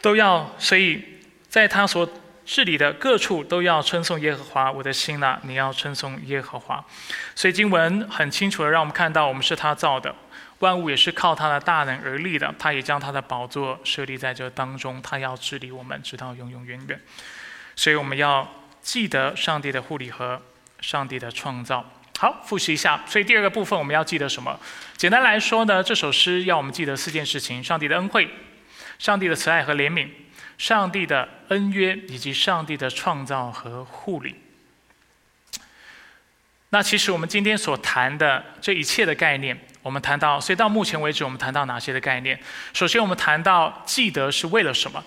都要，所以在他所治理的各处都要称颂耶和华。我的心呐，你要称颂耶和华。所以经文很清楚的让我们看到，我们是他造的。万物也是靠他的大能而立的，他也将他的宝座设立在这当中，他要治理我们，直到永永远远。所以我们要记得上帝的护理和上帝的创造。好，复习一下。所以第二个部分我们要记得什么？简单来说呢，这首诗要我们记得四件事情：上帝的恩惠、上帝的慈爱和怜悯、上帝的恩约以及上帝的创造和护理。那其实我们今天所谈的这一切的概念，我们谈到，所以到目前为止，我们谈到哪些的概念？首先，我们谈到记得是为了什么？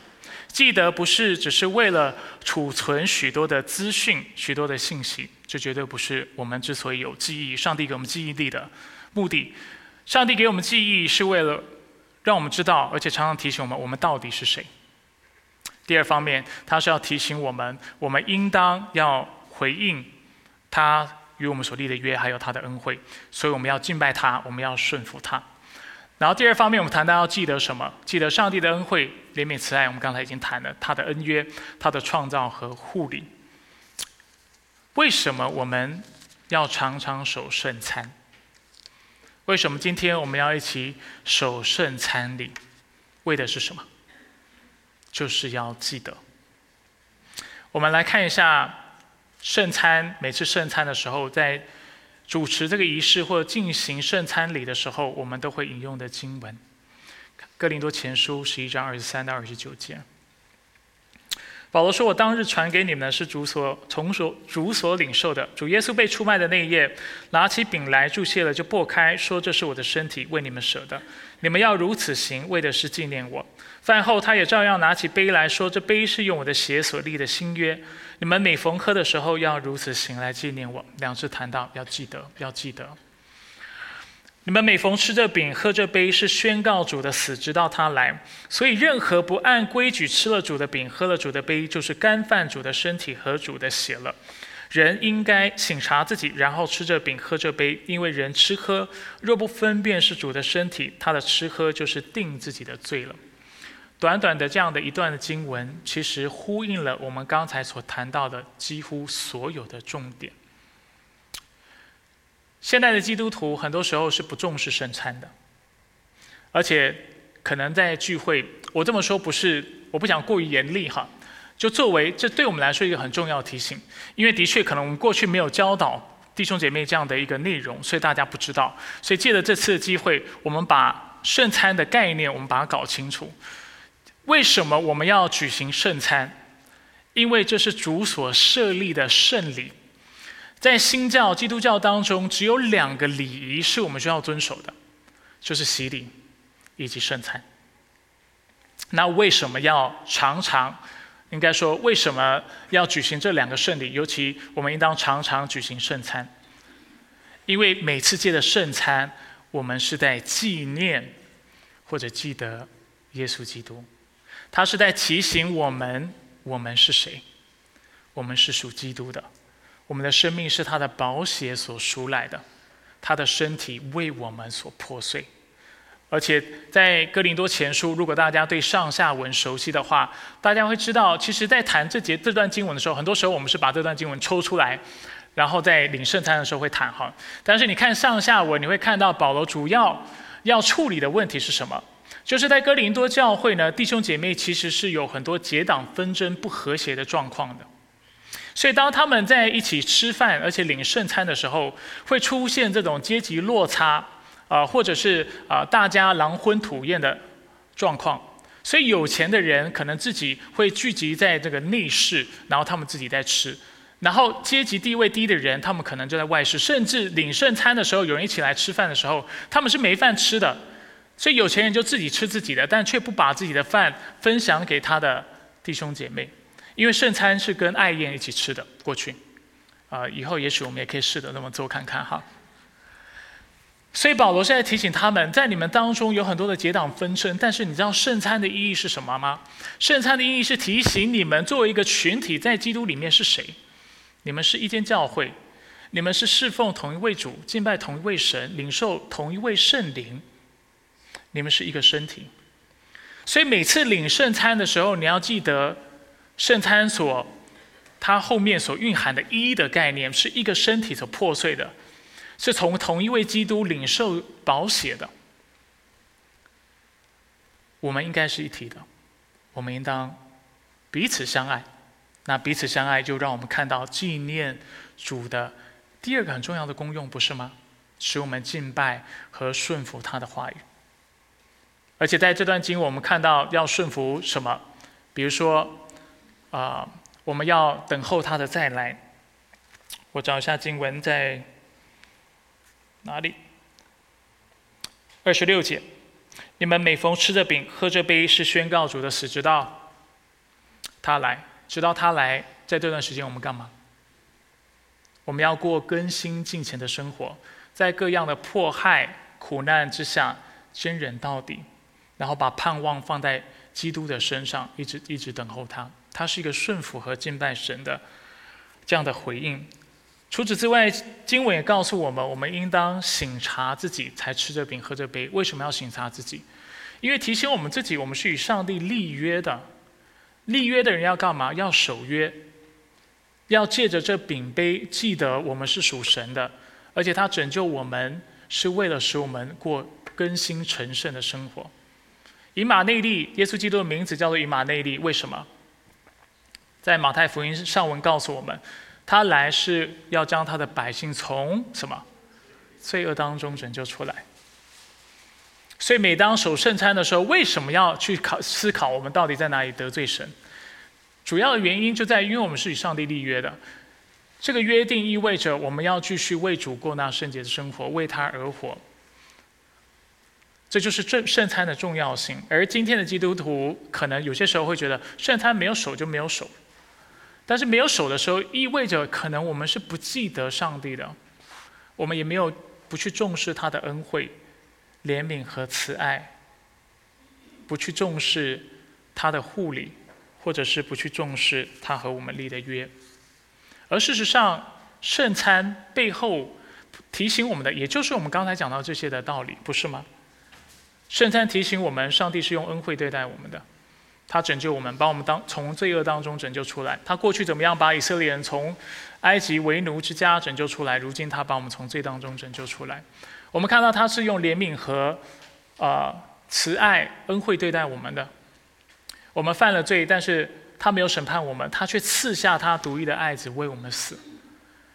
记得不是只是为了储存许多的资讯、许多的信息，这绝对不是我们之所以有记忆、上帝给我们记忆力的目的。上帝给我们记忆是为了让我们知道，而且常常提醒我们，我们到底是谁。第二方面，他是要提醒我们，我们应当要回应他。与我们所立的约，还有他的恩惠，所以我们要敬拜他，我们要顺服他。然后第二方面，我们谈到要记得什么？记得上帝的恩惠、怜悯、慈爱。我们刚才已经谈了他的恩约、他的创造和护理。为什么我们要常常守圣餐？为什么今天我们要一起守圣餐礼？为的是什么？就是要记得。我们来看一下。圣餐每次圣餐的时候，在主持这个仪式或进行圣餐礼的时候，我们都会引用的经文，《哥林多前书》十一章二十三到二十九节。保罗说：“我当日传给你们的是主所从所主所领受的。主耶稣被出卖的那一夜，拿起饼来注谢了，就擘开，说：这是我的身体，为你们舍的。你们要如此行，为的是纪念我。饭后，他也照样拿起杯来说：这杯是用我的血所立的新约。你们每逢喝的时候，要如此行来纪念我。两次谈到，要记得，要记得。”你们每逢吃这饼、喝这杯，是宣告主的死，直到他来。所以，任何不按规矩吃了主的饼、喝了主的杯，就是干犯主的身体和主的血了。人应该醒察自己，然后吃这饼、喝这杯，因为人吃喝若不分辨是主的身体，他的吃喝就是定自己的罪了。短短的这样的一段的经文，其实呼应了我们刚才所谈到的几乎所有的重点。现代的基督徒很多时候是不重视圣餐的，而且可能在聚会，我这么说不是我不想过于严厉哈，就作为这对我们来说一个很重要的提醒，因为的确可能我们过去没有教导弟兄姐妹这样的一个内容，所以大家不知道，所以借着这次的机会，我们把圣餐的概念我们把它搞清楚。为什么我们要举行圣餐？因为这是主所设立的圣礼。在新教基督教当中，只有两个礼仪是我们需要遵守的，就是洗礼以及圣餐。那为什么要常常，应该说为什么要举行这两个圣礼？尤其我们应当常常举行圣餐，因为每次借的圣餐，我们是在纪念或者记得耶稣基督，他是在提醒我们，我们是谁，我们是属基督的。我们的生命是他的宝血所赎来的，他的身体为我们所破碎。而且在哥林多前书，如果大家对上下文熟悉的话，大家会知道，其实，在谈这节这段经文的时候，很多时候我们是把这段经文抽出来，然后在领圣餐的时候会谈哈。但是你看上下文，你会看到保罗主要要处理的问题是什么？就是在哥林多教会呢，弟兄姐妹其实是有很多结党纷争、不和谐的状况的。所以，当他们在一起吃饭，而且领圣餐的时候，会出现这种阶级落差，啊，或者是啊，大家狼吞吐咽的状况。所以，有钱的人可能自己会聚集在这个内室，然后他们自己在吃；然后阶级地位低的人，他们可能就在外室。甚至领圣餐的时候，有人一起来吃饭的时候，他们是没饭吃的。所以，有钱人就自己吃自己的，但却不把自己的饭分享给他的弟兄姐妹。因为圣餐是跟爱宴一起吃的，过去，啊，以后也许我们也可以试着那么做看看哈。所以保罗现在提醒他们，在你们当中有很多的结党纷争，但是你知道圣餐的意义是什么吗？圣餐的意义是提醒你们作为一个群体，在基督里面是谁？你们是一间教会，你们是侍奉同一位主，敬拜同一位神，领受同一位圣灵，你们是一个身体。所以每次领圣餐的时候，你要记得。圣餐所，它后面所蕴含的“一”的概念，是一个身体所破碎的，是从同一位基督领受宝血的。我们应该是一体的，我们应当彼此相爱。那彼此相爱，就让我们看到纪念主的第二个很重要的功用，不是吗？使我们敬拜和顺服他的话语。而且在这段经，我们看到要顺服什么？比如说。啊，我们要等候他的再来。我找一下经文在哪里？二十六节，你们每逢吃着饼、喝着杯，是宣告主的死，直到他来。直到他来，在这段时间我们干嘛？我们要过更新敬虔的生活，在各样的迫害、苦难之下，坚忍到底，然后把盼望放在基督的身上，一直一直等候他。它是一个顺服和敬拜神的这样的回应。除此之外，经文也告诉我们，我们应当醒察自己，才吃这饼喝这杯。为什么要醒察自己？因为提醒我们自己，我们是与上帝立约的。立约的人要干嘛？要守约，要借着这饼杯，记得我们是属神的，而且他拯救我们，是为了使我们过更新成圣的生活。以马内利，耶稣基督的名字叫做以马内利，为什么？在马太福音上文告诉我们，他来是要将他的百姓从什么罪恶当中拯救出来。所以每当守圣餐的时候，为什么要去考思考我们到底在哪里得罪神？主要的原因就在于，因为我们是与上帝立约的，这个约定意味着我们要继续为主过那圣洁的生活，为他而活。这就是圣圣餐的重要性。而今天的基督徒可能有些时候会觉得，圣餐没有手就没有手，但是没有手的时候，意味着可能我们是不记得上帝的，我们也没有不去重视他的恩惠。怜悯和慈爱，不去重视他的护理，或者是不去重视他和我们立的约，而事实上，圣餐背后提醒我们的，也就是我们刚才讲到这些的道理，不是吗？圣餐提醒我们，上帝是用恩惠对待我们的，他拯救我们，把我们当从罪恶当中拯救出来。他过去怎么样把以色列人从埃及为奴之家拯救出来？如今他把我们从罪当中拯救出来。我们看到他是用怜悯和，呃慈爱恩惠对待我们的。我们犯了罪，但是他没有审判我们，他却赐下他独一的爱子为我们死，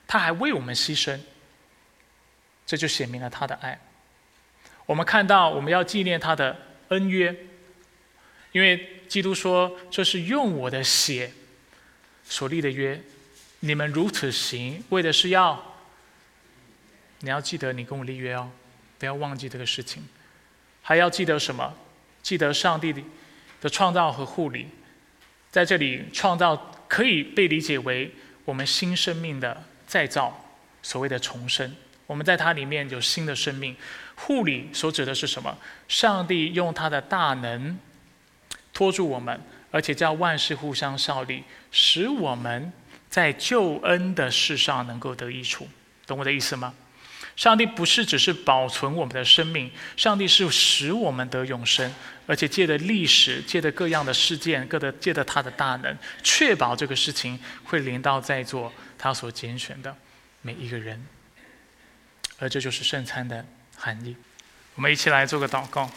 他还为我们牺牲。这就显明了他的爱。我们看到我们要纪念他的恩约，因为基督说这是用我的血所立的约，你们如此行，为的是要。你要记得，你跟我立约哦，不要忘记这个事情。还要记得什么？记得上帝的创造和护理。在这里，创造可以被理解为我们新生命的再造，所谓的重生。我们在它里面有新的生命。护理所指的是什么？上帝用他的大能托住我们，而且叫万事互相效力，使我们在救恩的事上能够得益处。懂我的意思吗？上帝不是只是保存我们的生命，上帝是使我们得永生，而且借着历史，借着各样的事件，各的借着他的大能，确保这个事情会临到在座他所拣选的每一个人。而这就是圣餐的含义。我们一起来做个祷告。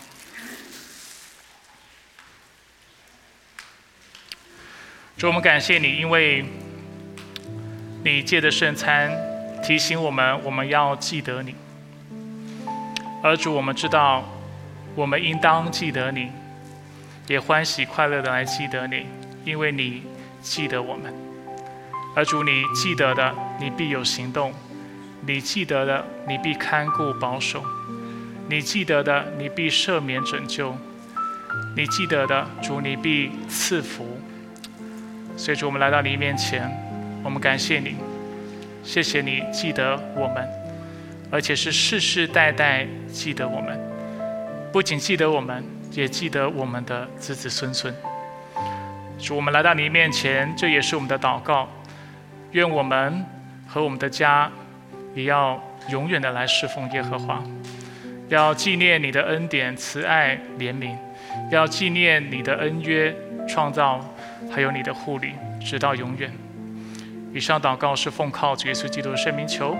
主，我们感谢你，因为你借着圣餐。提醒我们，我们要记得你。而主，我们知道，我们应当记得你，也欢喜快乐的来记得你，因为你记得我们。而主，你记得的，你必有行动；你记得的，你必看顾保守；你记得的，你必赦免拯救；你记得的，主，你必赐福。所以，主，我们来到你面前，我们感谢你。谢谢你记得我们，而且是世世代代记得我们。不仅记得我们，也记得我们的子子孙孙。主，我们来到你面前，这也是我们的祷告。愿我们和我们的家，也要永远的来侍奉耶和华，要纪念你的恩典、慈爱、怜悯，要纪念你的恩约、创造，还有你的护理，直到永远。以上祷告是奉靠主耶稣基督的圣名求。